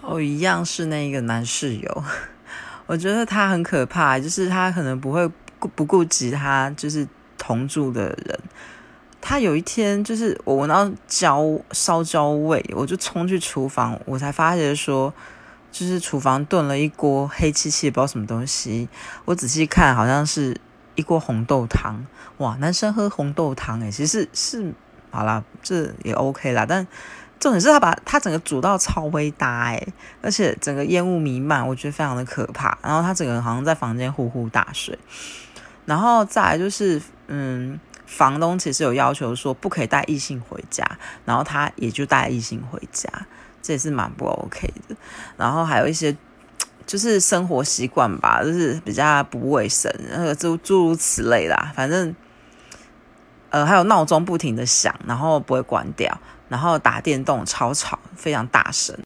哦，一样是那个男室友，我觉得他很可怕，就是他可能不会不顾及他就是同住的人。他有一天就是我闻到焦烧焦味，我就冲去厨房，我才发现说，就是厨房炖了一锅黑漆漆不知道什么东西。我仔细看，好像是一锅红豆汤。哇，男生喝红豆汤诶，其实是好啦，这也 OK 啦，但。重点是他把他整个煮到超微大哎，而且整个烟雾弥漫，我觉得非常的可怕。然后他整个人好像在房间呼呼大睡。然后再来就是，嗯，房东其实有要求说不可以带异性回家，然后他也就带异性回家，这也是蛮不 OK 的。然后还有一些就是生活习惯吧，就是比较不卫生，那个诸诸如此类啦。反正，呃，还有闹钟不停的响，然后不会关掉。然后打电动超吵，非常大声。